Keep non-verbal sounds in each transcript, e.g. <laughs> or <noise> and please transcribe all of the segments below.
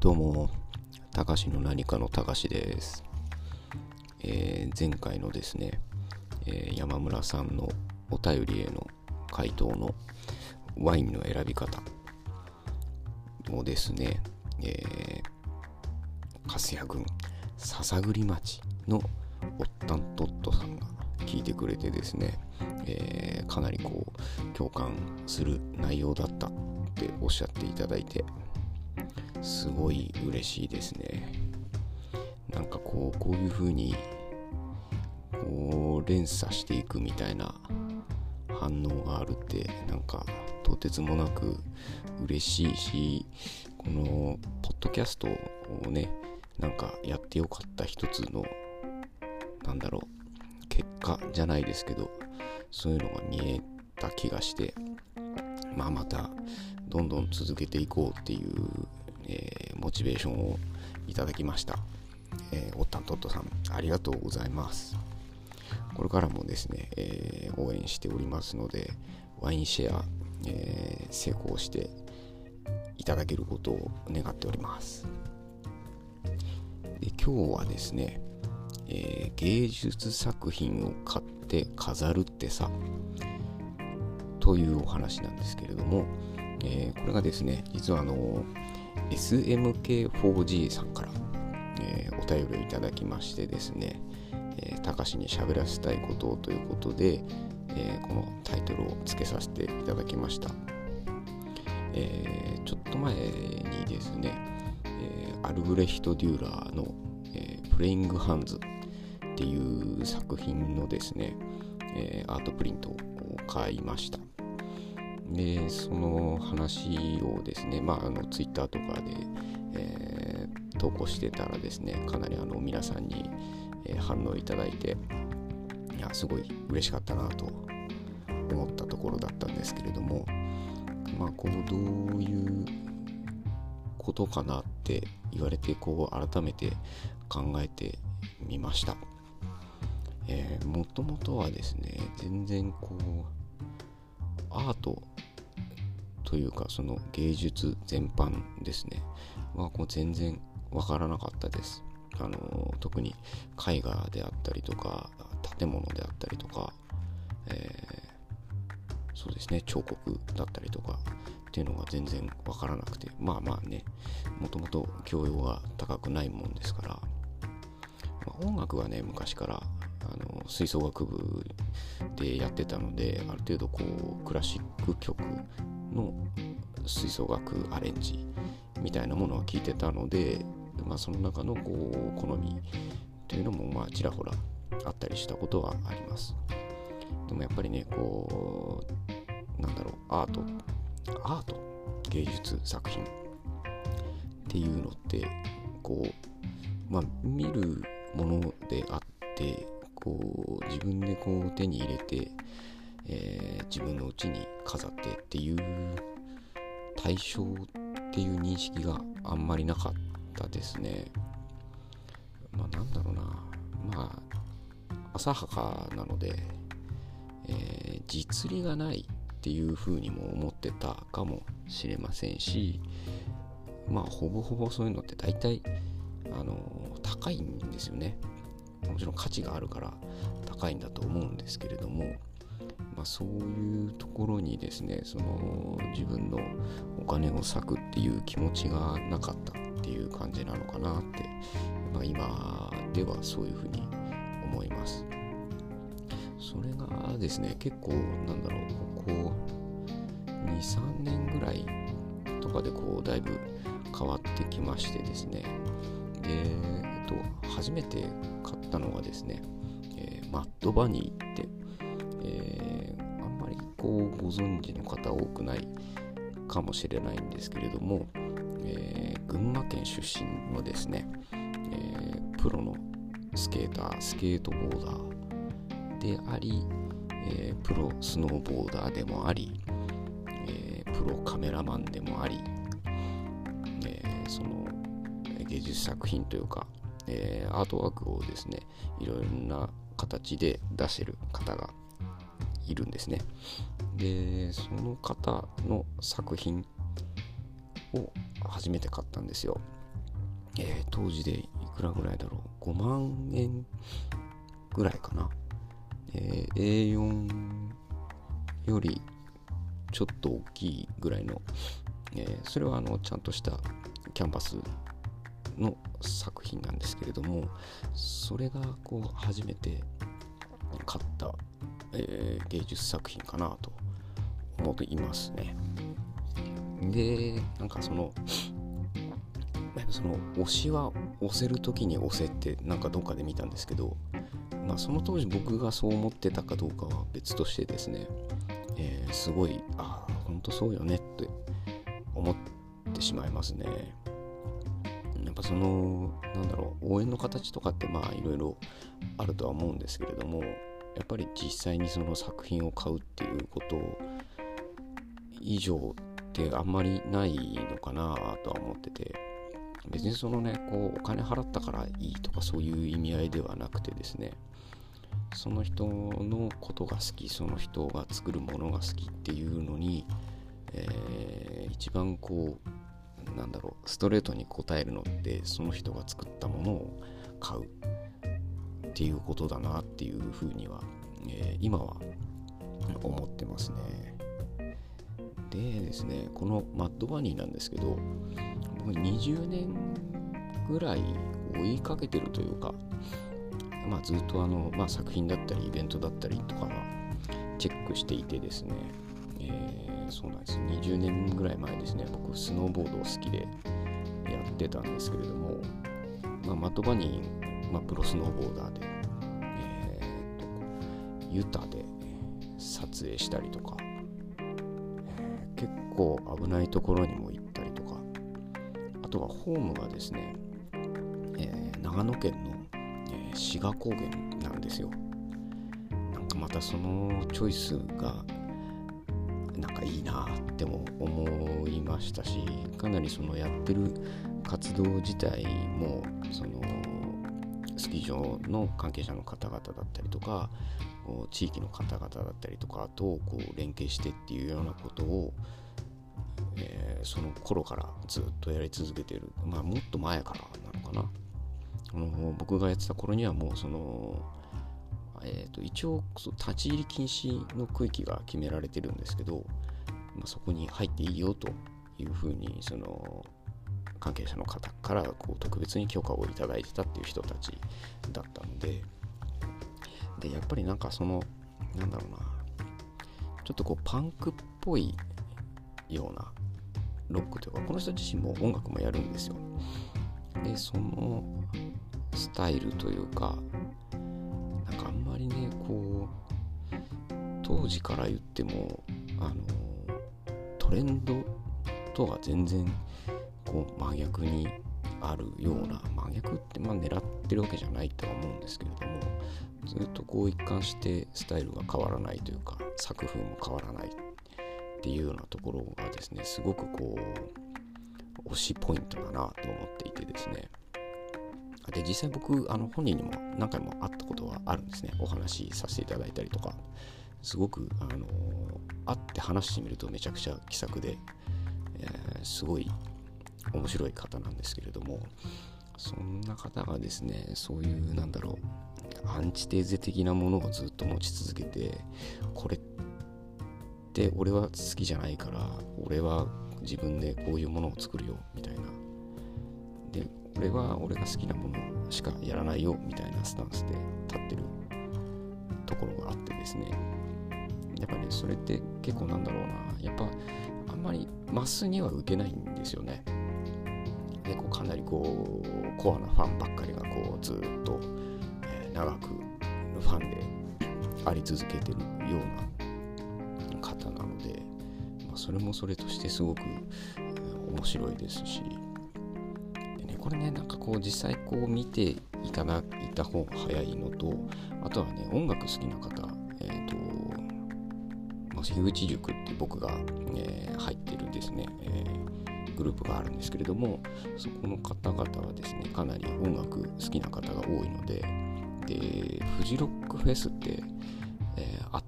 どうも、たかしの何かのたかしです。えー前回のですね、えー山村さんのお便りへの回答のワインの選び方をですね、えー、粕谷郡篠栗町のおったんとっとさんが聞いてくれてですね、えーかなりこう共感する内容だったっておっしゃっていただいてすごい嬉しいですね。なんかこうこういう風にこう連鎖していくみたいな反応があるってなんかとてつもなく嬉しいしこのポッドキャストをねなんかやってよかった一つのなんだろう結果じゃないですけどそういうのが見えた気がしてまあまたどんどん続けていこうっていう、えーモチベーションをいただきました、えーおったんとっとさんありがとうございます。これからもですね、えー応援しておりますのでワインシェア、えー成功していただけることを願っております。で今日はですね、えー芸術作品を買って飾るってさというお話なんですけれども、えーこれがですね実はあの SMK4G さんから、えーお便りをいただきましてですね、えー、高しに喋らせたいことをということで、えーこのタイトルを付けさせていただきました、えーちょっと前にですね、えーアルブレヒト・デューラーの、えープレイング・ハンズっていう作品のですね、えーアートプリントを買いました。でその話をですね、まあ、あのツイッターとかで、えー投稿してたらですねかなりあの皆さんに、え反応いただいていやすごい嬉しかったなと思ったところだったんですけれどもまあこうどういうことかなって言われてこう改めて考えてみました。えー、もともとはですね全然こうアートというかその芸術全般ですね。はこう全然わからなかったです。あの特に絵画であったりとか建物であったりとか、えーそうですね彫刻だったりとかっていうのが全然わからなくて。まあまあねもともと教養が高くないもんですから、まあ音楽はね昔からあの吹奏楽部でやってたのである程度こうクラシック曲の吹奏楽アレンジみたいなものは聞いてたので、まあ、その中のこう好みというのもまあちらほらあったりしたことはあります。でもやっぱりねこうなんだろうアート。アート？芸術作品。っていうのってこうまあ見るものであってこう自分でこう手に入れて、ー自分の家に飾ってっていう対象っていう認識があんまりなかったですね。まあなんだろうな。まあ浅はかなので、えー実利がないっていうふうにも思ってたかもしれませんしまあほぼほぼそういうのって大体あの高いんですよね。もちろん価値があるから高いんだと思うんですけれども、まあ、そういうところにですねその自分のお金を割くっていう気持ちがなかったっていう感じなのかなって、まあ、今ではそういうふうに思います。それがですね結構なんだろうここ23年ぐらいとかでこうだいぶ変わってきましてですね。で、えっと、初めて買ったのがですね、えマッドバニーって、えこうご存知の方多くないかもしれないんですけれども、えー群馬県出身のですね、えープロのスケータースケートボーダーであり、えープロスノーボーダーでもあり、えプロカメラマンでもあり、えその芸術作品というか、えアートワークをですねいろいろな形で出してる方がいるんですね。でその方の作品を初めて買ったんですよ。えー、当時でいくらぐらいだろう。5万円ぐらいかな、えー、A4 よりちょっと大きいぐらいの、えー、それはあのちゃんとしたキャンバスの作品なんですけれどもそれがこう初めて買った、えー、芸術作品かなと思っていますね。でなんかその <laughs> その押しは押せる時に押せってなんかどっかで見たんですけどまあその当時僕がそう思ってたかどうかは別としてですね、えー、すごいああ本当そうよねって思ってしまいますね。やっぱそのなんだろう応援の形とかってまあいろいろあるとは思うんですけれどもやっぱり実際にその作品を買うっていうこと以上ってあんまりないのかなとは思ってて別にそのねこうお金払ったからいいとかそういう意味合いではなくてですねその人のことが好きその人が作るものが好きっていうのに、えー、一番こうなんだろうストレートに答えるのってその人が作ったものを買う。っていうことだなっていうふうには、えー、今は思ってますね。でですねこのマッドバニーなんですけど僕20年ぐらい追いかけてるというか、まあ、ずっとあの、まあ、作品だったりイベントだったりとかチェックしていてですね、えー、そうなんです20年ぐらい前ですね僕スノーボードを好きでやってたんですけれども、まあ、マットバニー、まあ、プロスノーボーダーで、えーと、ユタで撮影したりとか、えー、結構危ないところにも行ったりとかあとはホームがですね、えー、長野県の志賀高原なんですよ。なんかまたそのチョイスがなんかいいなっても思いましたしかなりそのやってる活動自体もそのスキー場の関係者の方々だったりとか地域の方々だったりとかとこう連携してっていうようなことを、えー、その頃からずっとやり続けてる。まあもっと前からなのかな。あの僕がやってた頃にはもうその、えーと、一応立ち入り禁止の区域が決められてるんですけど、まあ、そこに入っていいよというふうにその関係者の方からこう特別に許可をいただいてたっていう人たちだったのででやっぱりなんかそのなんだろうなちょっとこうパンクっぽいようなロックというかこの人自身も音楽もやるんですよ。でそのスタイルというかなんかあんまりねこう当時から言ってもあのトレンドとは全然こう真逆にあるような真逆ってまあ狙ってるわけじゃないとは思うんですけれどもずっとこう一貫してスタイルが変わらないというか作風も変わらないっていうようなところがですねすごくこう推しポイントだなと思っていてですね。で実際僕あの本人にも何回も会ったことはあるんですね。お話しさせていただいたりとか。すごくあの会って話してみるとめちゃくちゃ気さくで、えー、すごい面白い方なんですけれどもそんな方がですねそういうなんだろうアンチテーゼ的なものをずっと持ち続けてこれって俺は好きじゃないから俺は自分でこういうものを作るよみたいな。で俺は俺が好きなものしかやらないよみたいなスタンスで立ってるところがあってですね。やっぱ、ね、それって結構なんだろうな。やっぱあんまりマスには受けないんですよね。でこうかなりこうコアなファンばっかりがこうずっと、え、長くファンであり続けてるような方なので、まあ、それもそれとしてすごく、面白いですしで、ねこれねなんかこう実際こう見ていただいた方が早いのとあとはね音楽好きな方えっ、ー、と、樋口塾って僕が、えー、入ってるですね、え、グループがあるんですけれどもそこの方々はですねかなり音楽好きな方が多いのででフジロックフェスって、えー、あ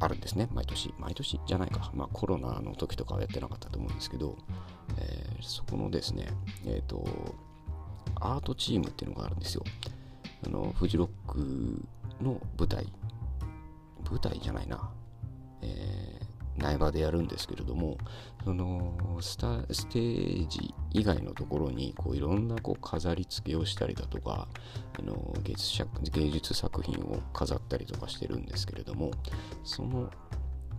あるんですね。毎年毎年じゃないか。まあコロナの時とかはやってなかったと思うんですけどえー、そこのですね、えっ、ー、と、アートチームっていうのがあるんですよ。あのフジロックの舞台。舞台じゃないな、えー、苗場でやるんですけれどもそのスタステージ以外のところにこういろんなこう飾り付けをしたりだとかあの芸術芸術作品を飾ったりとかしてるんですけれどもその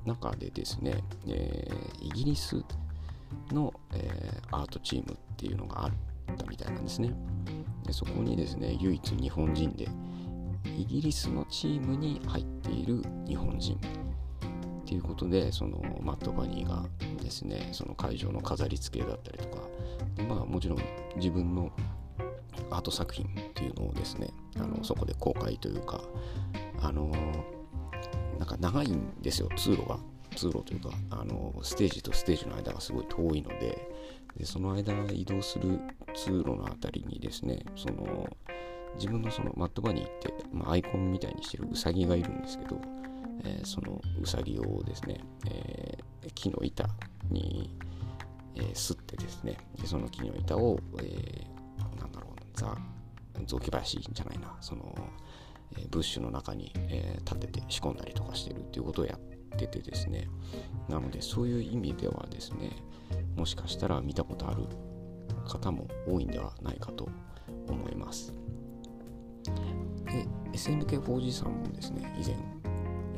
中でですね、えー、イギリスの、えー、アートチームっていうのがあったみたいなんですね。でそこにですね唯一日本人でイギリスのチームに入っている日本人。っていうことでそのマット・バニーがですねその会場の飾り付けだったりとかでまあもちろん自分のアート作品っていうのをですねあのそこで公開というかあのなんか長いんですよ通路が。通路というかあのステージとステージの間がすごい遠いのででその間移動する通路の辺りにですねその自分のそのマットバニーって、まあ、アイコンみたいにしてるウサギがいるんですけど、えー、そのウサギをですね、えー、木の板に、えー、吸ってですねでその木の板を、えー、なんだろうザ雑木林じゃないなその、え、ブッシュの中に、え、立てて仕込んだりとかしてるっていうことをやっててですねなのでそういう意味ではですねもしかしたら見たことある方も多いんではないかと思います。で SNK4G さんもですね以前、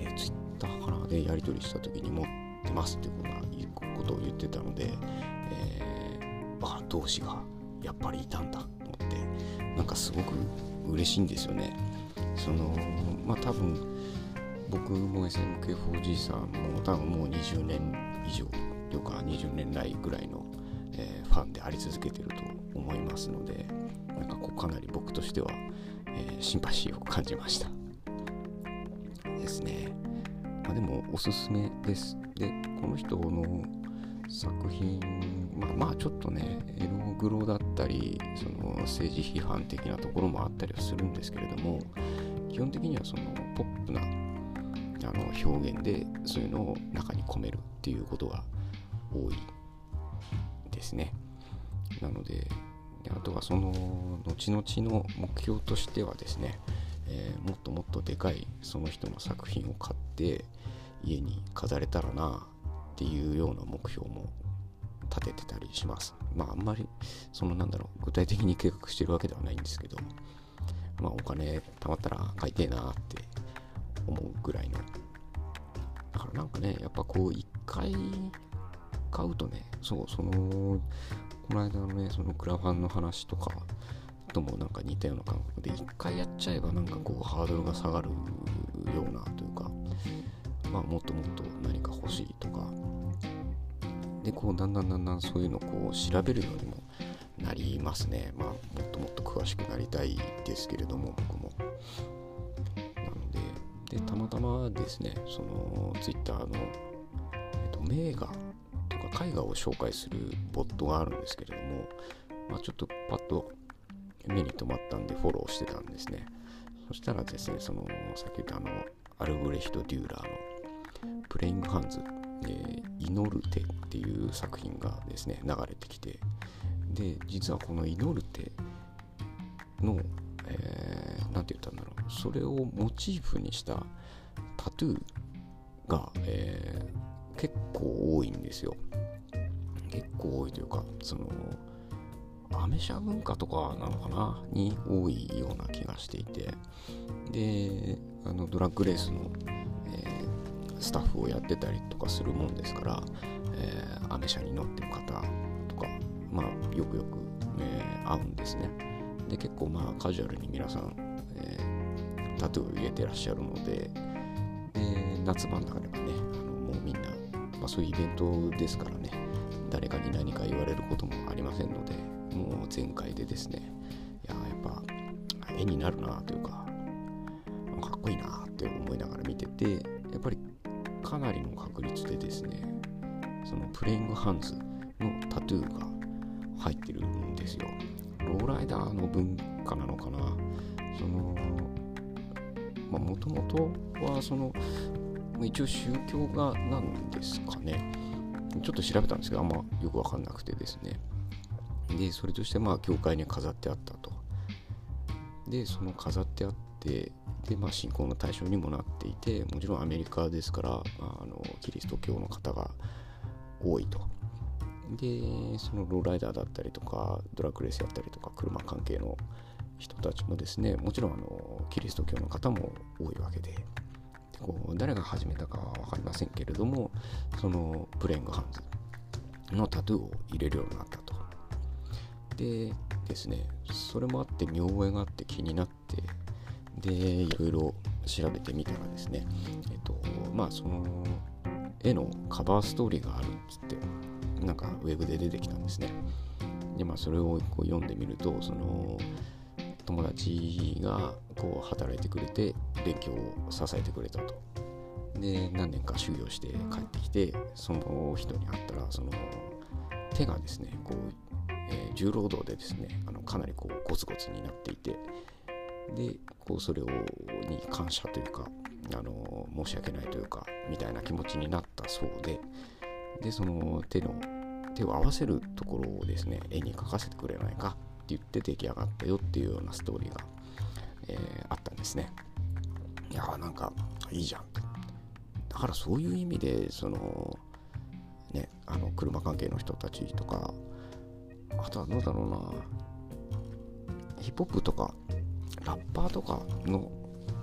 えー、Twitter からでやり取りした時に持ってますっていうことを言ってたので、えー、あ同志がやっぱりいたんだと思ってなんかすごく嬉しいんですよね。そのまあ多分僕も SNK4G さんも多分もう20年以上というか20年来ぐらいの、えー、ファンであり続けてると思いますのでなんかこうかなり僕としてはえー、シンパシーを感じました。ですね、まあ、でもおすすめです。でこの人の作品まあまあちょっとねエログロだったりその政治批判的なところもあったりはするんですけれども基本的にはそのポップなあの表現でそういうのを中に込めるっていうことが多いですね。なのでであとはその後々の目標としてはですね、えー、もっともっとでかいその人の作品を買って家に飾れたらなっていうような目標も立ててたりします。まああんまりそのなんだろう具体的に計画してるわけではないんですけどまあお金貯まったら買いてえなって思うぐらいのだからなんかねやっぱこう一回買うとねそうそのこの間のねそのクラファンの話とかともなんか似たような感覚で一回やっちゃえばなんかこうハードルが下がるようなというかまあもっともっと何か欲しいとか。でこうだんだんだんだんそういうのをこう調べるようにもなりますね。まあもっともっと詳しくなりたいですけれども僕も。なのででたまたまですねそのツイッターのえっと名画とか絵画を紹介するボットがあるんですけれども、まあ、ちょっとパッと目に留まったんでフォローしてたんですね。そしたらですねそのさっき言ったあのアルブレヒト・デューラーの「プレイング・ハンズ」えー「祈る手」っていう作品がですね流れてきてで実はこの「祈る手の」えー、て言ったんだろうそれをモチーフにしたタトゥーが、えー、結構多いんですよ。結構多いというかそのアメ車文化とかなのかな？に多いような気がしていて。であのドラッグレースの、えー、スタッフをやってたりとかするもんですから、えー、アメ車に乗ってる方とかまあよくよく、えー、会うんですね。で結構まあカジュアルに皆さん、えー、タトゥーを入れてらっしゃるのでで夏場になればねあのもうみんな、まあ、そういうイベントですからね誰かに何か言われることもありませんのでもう全開でですね。いややっぱ絵になるなというかかっこいいなって思いながら見ててやっぱりかなりの確率でですねそのプレイングハンズのタトゥーが入ってるんですよ。ローライダーの文化なのかな。そのもともとはその一応宗教画なんですかね。ちょっと調べたんですけど、あんまよくわかんなくてですね。で、それとして、まあ、教会に飾ってあったと。でその飾ってあってで、まあ、信仰の対象にもなっていてもちろんアメリカですから、まあ、あのキリスト教の方が多いと。でそのローライダーだったりとかドラッグレースやったりとか車関係の人たちもですねもちろんあのキリスト教の方も多いわけで。でこう誰が始めたかは分かりませんけれどもそのプレイングハンズのタトゥーを入れるようになったと。でですねそれもあって見覚えがあって気になってでいろいろ調べてみたらですねえっとまあその絵のカバーストーリーがあるっつってなんかウェブで出てきたんですね。でまあそれをこう読んでみるとその友達がこう働いてくれて勉強を支えてくれたと。で何年か修行して帰ってきてその人に会ったらその手がですねこう、重労働でですねあのかなりこうゴツゴツになっていてでこうそれをに感謝というかあの申し訳ないというかみたいな気持ちになったそうででその手の手を合わせるところをですね絵に描かせてくれないかって言って出来上がったよっていうようなストーリーが、えー、あったんですね。いやーなんかいいじゃん。だからそういう意味でそのねあの車関係の人たちとかあとはどうだろうなヒップホップとかラッパーとかの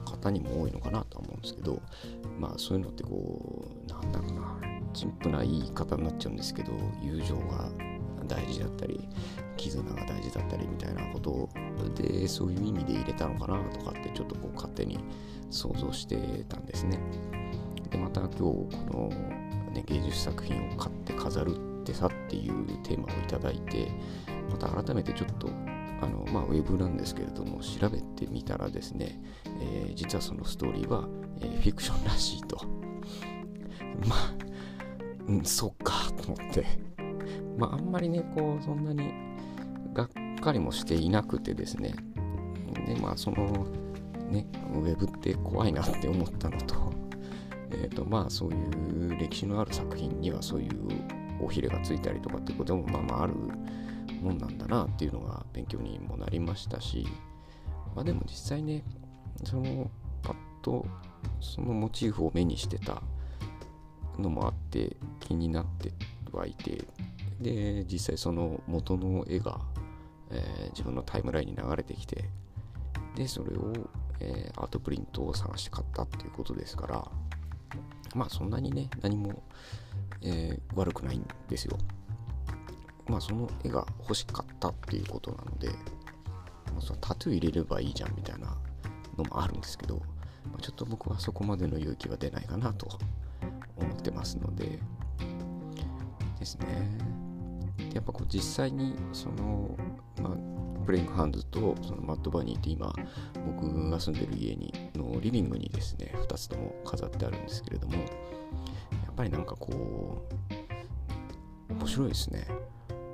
方にも多いのかなとは思うんですけどまあそういうのってこうなんだろうな陳腐な言い方になっちゃうんですけど友情が大事だったり絆が大事だったりみたいなことでそういう意味で入れたのかなとかってちょっとこう勝手に想像してたんですね。でまた今日この、ね、芸術作品を買って飾るってさっていうテーマをいただいてまた改めてちょっとあのまあ、ウェブなんですけれども調べてみたらですね、えー、実はそのストーリーは、えー、フィクションらしいと。<laughs> まあうんそっかと思って。まああんまりねこうそんなにがっかりもしていなくてですね。でまあそのねウェブって怖いなって思ったのとえっ、とまあそういう歴史のある作品にはそういうおひれがついたりとかっていうこともまあまああるもんなんだなっていうのが勉強にもなりましたし、まあ、でも実際ねそのパッとそのモチーフを目にしてたのもあって気になってはいてで実際その元の絵が、えー、自分のタイムラインに流れてきてでそれを、えー、アートプリントを探して買ったっていうことですからまあそんなにね何も、えー、悪くないんですよ。まあその絵が欲しかったっていうことなので、まあ、そのタトゥー入れればいいじゃんみたいなのもあるんですけど、まあ、ちょっと僕はそこまでの勇気は出ないかなと思ってますのでですね。やっぱこう実際にその、まあ、プレイングハンズとそのマットバニーって今僕が住んでる家にのリビングにですね2つとも飾ってあるんですけれどもっぱりなんかこう面白いですね。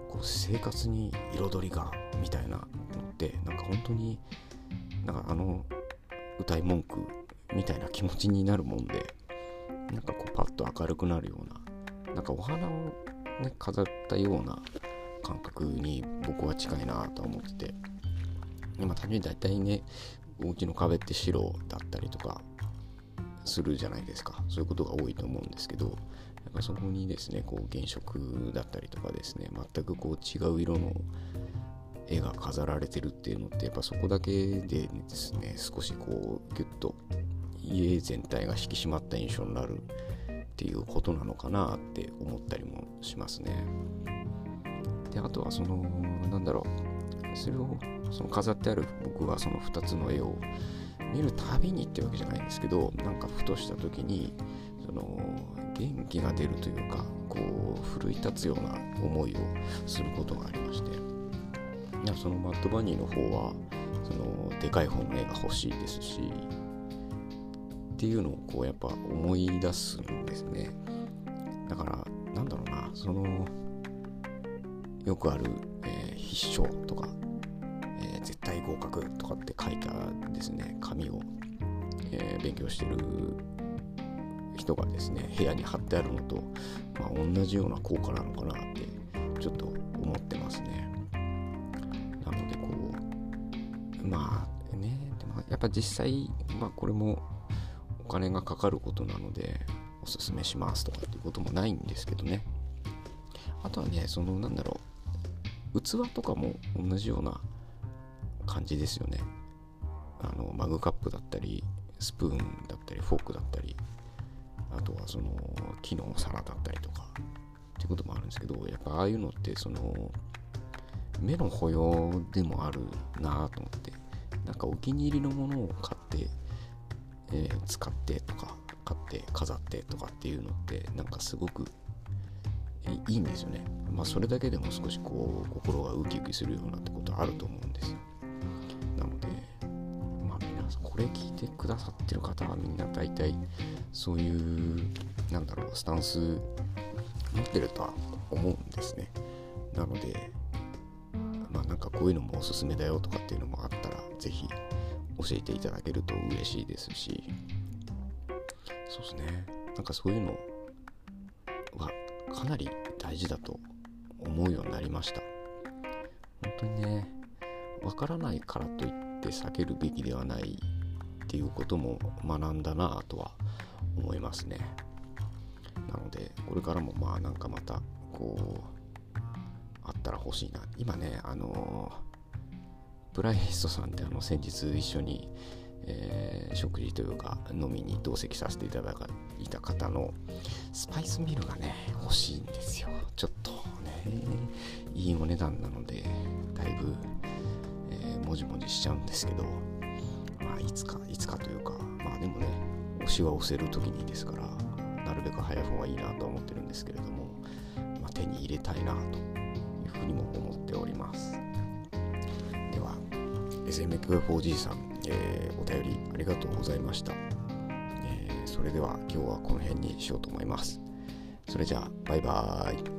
こう生活に彩りがみたいなのってなんか本当になんかあの歌い文句みたいな気持ちになるもんでなんかこうパッと明るくなるようななんかお花をね飾ったような感覚に僕は近いなと思ってて今単純に大体ねお家の壁って白だったりとかするじゃないですかそういうことが多いと思うんですけどやっぱそこにですねこう原色だったりとかですね全くこう違う色の絵が飾られてるっていうのってやっぱそこだけでですね少しこうギュッと家全体が引き締まった印象になるっていうことなのかなって思ったりもしますね。であとはそのなんだろうそれをその飾ってある僕はその2つの絵を見るたびにってわけじゃないんですけどなんかふとした時にその元気が出るというかこう奮い立つような思いをすることがありまして。いやそのマッドバニーの方はそのでかい本の絵が欲しいですしっていうのをこうやっぱ思い出すんですね。だからなんだろうなそのよくある、えー、必勝とか絶対合格とかって書いたですね紙を、えー、勉強してる人がですね部屋に貼ってあるのと、まあ、同じような効果なのかなってちょっと思ってますね。なのでこうまあねでもやっぱ実際、まあ、これもお金がかかることなのでおすすめしますとかっていうこともないんですけどね。あとはねそのなんだろう器とかも同じような感じですよね。あのマグカップだったりスプーンだったりフォークだったりあとはその木の皿だったりとかっていうこともあるんですけどやっぱああいうのってその目の保養でもあるなと思ってなんかお気に入りのものを買って、えー、使ってとか買って飾ってとかっていうのってなんかすごくいいんですよね。まあそれだけでも少しこう心がウキウキするようなってことあると思うんですよ。これ聞いてくださってる方はみんな大体そういうなんだろうスタンス持ってるとは思うんですね。なのでまあなんかこういうのもおすすめだよとかっていうのもあったら是非教えていただけると嬉しいですし。そうですね。なんかそういうのはかなり大事だと思うようになりました。本当にねわからないからといって避けるべきではないっていうことも学んだなとは思いますね。なのでこれからもまあなんかまたこうあったら欲しいな。今ねあのプライヒストさんってあの先日一緒に、えー、食事というか飲みに同席させていただいた方のスパイスミルがね欲しいんですよ。ちょっとねいいお値段なのでだいぶ、え、もじもじしちゃうんですけど。まあいつかいつかというかまあでもね押しは押せる時にですからなるべく早い方がいいなと思ってるんですけれども、まあ、手に入れたいなというふうにも思っております。では SMF4G さん、えー、お便りありがとうございました、えー、それでは今日はこの辺にしようと思います。それじゃあバイバーイ。